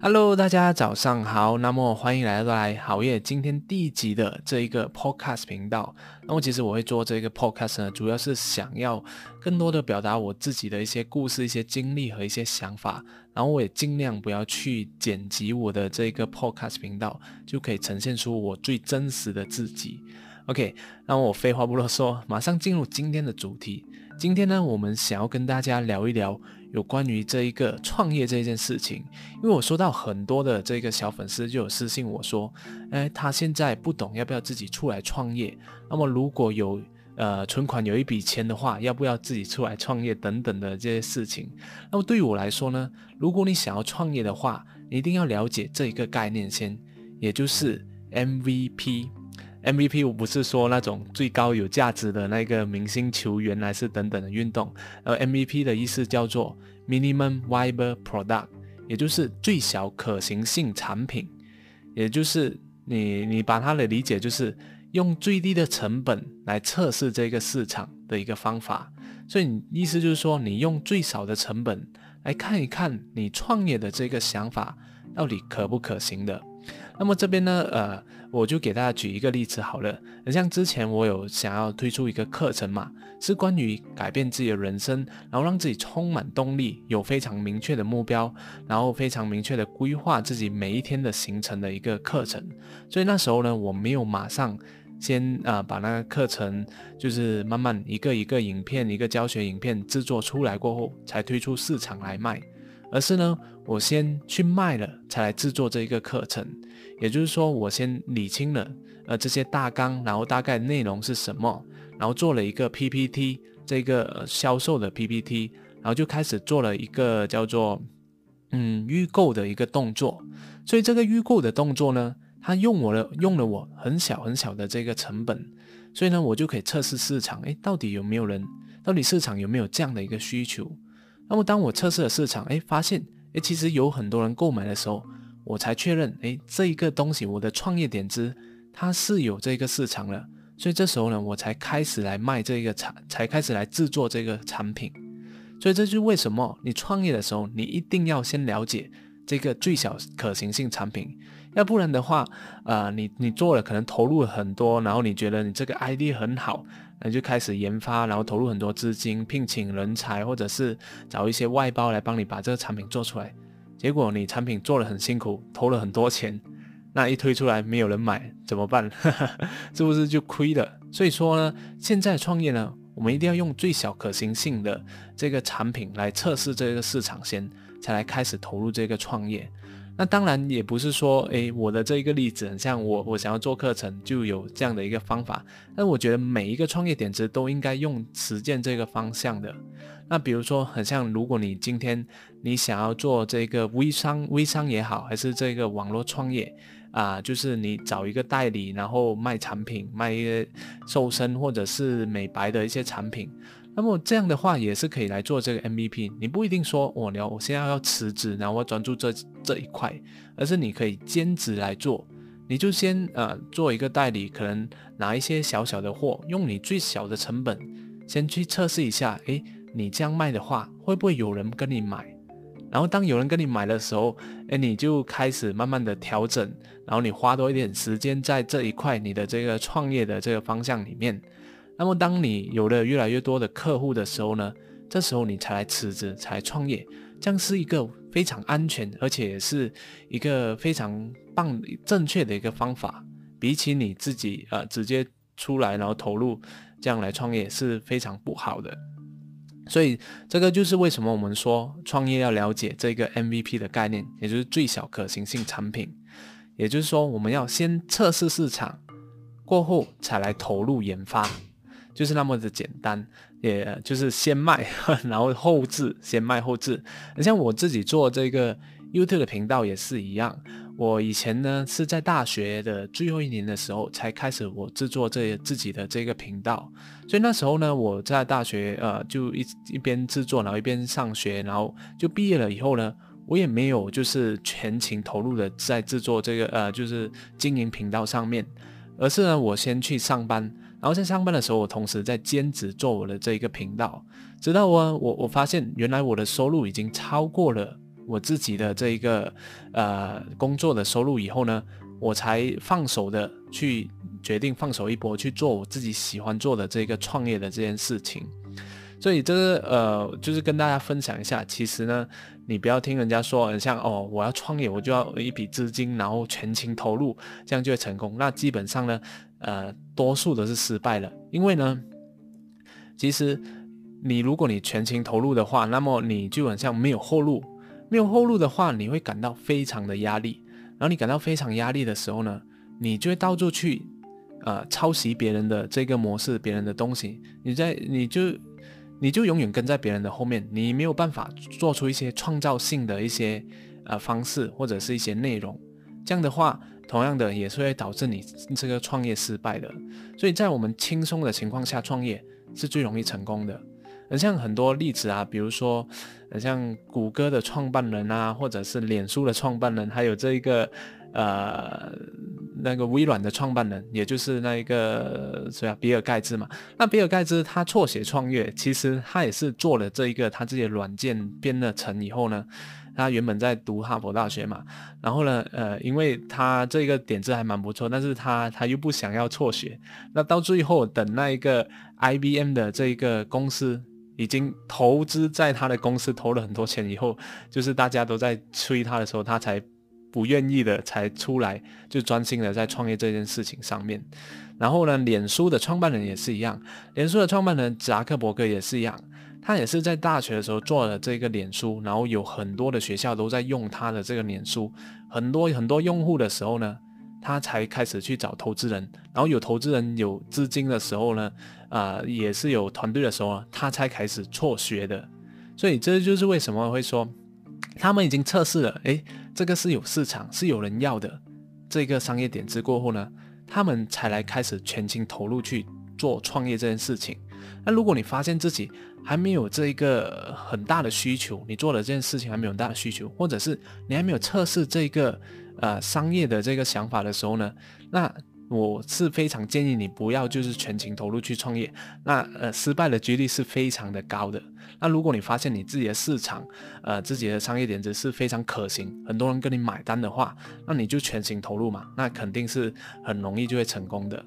Hello，大家早上好。那么欢迎来到好业今天第一集的这一个 Podcast 频道。那么其实我会做这个 Podcast 呢，主要是想要更多的表达我自己的一些故事、一些经历和一些想法。然后我也尽量不要去剪辑我的这个 Podcast 频道，就可以呈现出我最真实的自己。OK，那么我废话不啰嗦，马上进入今天的主题。今天呢，我们想要跟大家聊一聊。有关于这一个创业这件事情，因为我收到很多的这个小粉丝就有私信我说，哎，他现在不懂要不要自己出来创业。那么如果有呃存款有一笔钱的话，要不要自己出来创业等等的这些事情。那么对于我来说呢，如果你想要创业的话，你一定要了解这一个概念先，也就是 MVP。MVP 我不是说那种最高有价值的那个明星球员还是等等的运动，而 MVP 的意思叫做 Minimum Viable Product，也就是最小可行性产品，也就是你你把它的理解就是用最低的成本来测试这个市场的一个方法，所以你意思就是说你用最少的成本来看一看你创业的这个想法到底可不可行的。那么这边呢，呃，我就给大家举一个例子好了。像之前我有想要推出一个课程嘛，是关于改变自己的人生，然后让自己充满动力，有非常明确的目标，然后非常明确的规划自己每一天的行程的一个课程。所以那时候呢，我没有马上先啊把那个课程就是慢慢一个一个影片、一个教学影片制作出来过后，才推出市场来卖。而是呢，我先去卖了，才来制作这一个课程。也就是说，我先理清了呃这些大纲，然后大概内容是什么，然后做了一个 PPT，这个销售的 PPT，然后就开始做了一个叫做嗯预购的一个动作。所以这个预购的动作呢，它用我的用了我很小很小的这个成本，所以呢，我就可以测试市场，诶，到底有没有人，到底市场有没有这样的一个需求。那么，当我测试了市场，哎，发现，哎，其实有很多人购买的时候，我才确认，哎，这一个东西，我的创业点子，它是有这个市场了。所以这时候呢，我才开始来卖这个产，才开始来制作这个产品。所以这就是为什么你创业的时候，你一定要先了解这个最小可行性产品，要不然的话，呃，你你做了可能投入很多，然后你觉得你这个 ID 很好。那就开始研发，然后投入很多资金，聘请人才，或者是找一些外包来帮你把这个产品做出来。结果你产品做了很辛苦，投了很多钱，那一推出来没有人买，怎么办？是不是就亏了？所以说呢，现在创业呢，我们一定要用最小可行性的这个产品来测试这个市场先，才来开始投入这个创业。那当然也不是说，诶，我的这一个例子很像我，我想要做课程就有这样的一个方法。但我觉得每一个创业点子都应该用实践这个方向的。那比如说，很像如果你今天你想要做这个微商，微商也好，还是这个网络创业啊，就是你找一个代理，然后卖产品，卖一些瘦身或者是美白的一些产品。那么这样的话也是可以来做这个 MVP，你不一定说我聊我现在要辞职，然后我专注这这一块，而是你可以兼职来做，你就先呃做一个代理，可能拿一些小小的货，用你最小的成本先去测试一下，诶，你这样卖的话会不会有人跟你买？然后当有人跟你买的时候，诶，你就开始慢慢的调整，然后你花多一点时间在这一块你的这个创业的这个方向里面。那么，当你有了越来越多的客户的时候呢？这时候你才来辞职，才创业，这样是一个非常安全，而且也是一个非常棒、正确的一个方法。比起你自己呃直接出来然后投入这样来创业是非常不好的。所以，这个就是为什么我们说创业要了解这个 MVP 的概念，也就是最小可行性产品。也就是说，我们要先测试市场，过后才来投入研发。就是那么的简单，也就是先卖，然后后置，先卖后置。你像我自己做这个 YouTube 的频道也是一样。我以前呢是在大学的最后一年的时候才开始我制作这自己的这个频道，所以那时候呢我在大学呃就一一边制作，然后一边上学，然后就毕业了以后呢，我也没有就是全情投入的在制作这个呃就是经营频道上面，而是呢我先去上班。然后在上班的时候，我同时在兼职做我的这一个频道，直到我我我发现原来我的收入已经超过了我自己的这一个呃工作的收入以后呢，我才放手的去决定放手一搏去做我自己喜欢做的这个创业的这件事情。所以这个呃，就是跟大家分享一下，其实呢，你不要听人家说，像哦，我要创业，我就要一笔资金，然后全情投入，这样就会成功。那基本上呢，呃，多数都是失败了，因为呢，其实你如果你全情投入的话，那么你就很像没有后路，没有后路的话，你会感到非常的压力。然后你感到非常压力的时候呢，你就会到处去，呃，抄袭别人的这个模式，别人的东西，你在你就。你就永远跟在别人的后面，你没有办法做出一些创造性的一些呃方式或者是一些内容，这样的话，同样的也是会导致你这个创业失败的。所以在我们轻松的情况下创业是最容易成功的。很像很多例子啊，比如说，很像谷歌的创办人啊，或者是脸书的创办人，还有这一个呃。那个微软的创办人，也就是那一个谁啊，比尔盖茨嘛。那比尔盖茨他辍学创业，其实他也是做了这一个他自己的软件编了成以后呢，他原本在读哈佛大学嘛，然后呢，呃，因为他这个点子还蛮不错，但是他他又不想要辍学，那到最后等那一个 IBM 的这一个公司已经投资在他的公司投了很多钱以后，就是大家都在催他的时候，他才。不愿意的才出来，就专心的在创业这件事情上面。然后呢，脸书的创办人也是一样，脸书的创办人扎克伯格也是一样，他也是在大学的时候做了这个脸书，然后有很多的学校都在用他的这个脸书，很多很多用户的时候呢，他才开始去找投资人，然后有投资人有资金的时候呢，啊，也是有团队的时候，他才开始辍学的。所以这就是为什么会说，他们已经测试了，诶。这个是有市场，是有人要的。这个商业点子过后呢，他们才来开始全情投入去做创业这件事情。那如果你发现自己还没有这一个很大的需求，你做的这件事情还没有很大的需求，或者是你还没有测试这个呃商业的这个想法的时候呢，那。我是非常建议你不要就是全情投入去创业，那呃失败的几率是非常的高的。那如果你发现你自己的市场，呃自己的商业点子是非常可行，很多人跟你买单的话，那你就全情投入嘛，那肯定是很容易就会成功的。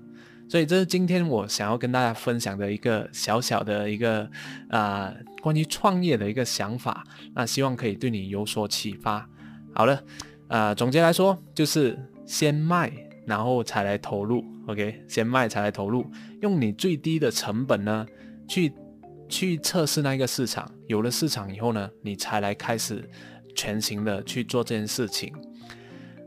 所以这是今天我想要跟大家分享的一个小小的一个啊关于创业的一个想法，那希望可以对你有所启发。好了，呃总结来说就是先卖。然后才来投入，OK，先卖才来投入，用你最低的成本呢，去去测试那个市场，有了市场以后呢，你才来开始全行的去做这件事情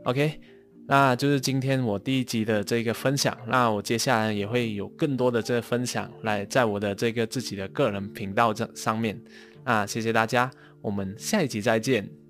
，OK，那就是今天我第一集的这个分享，那我接下来也会有更多的这个分享来在我的这个自己的个人频道这上面，那谢谢大家，我们下一集再见。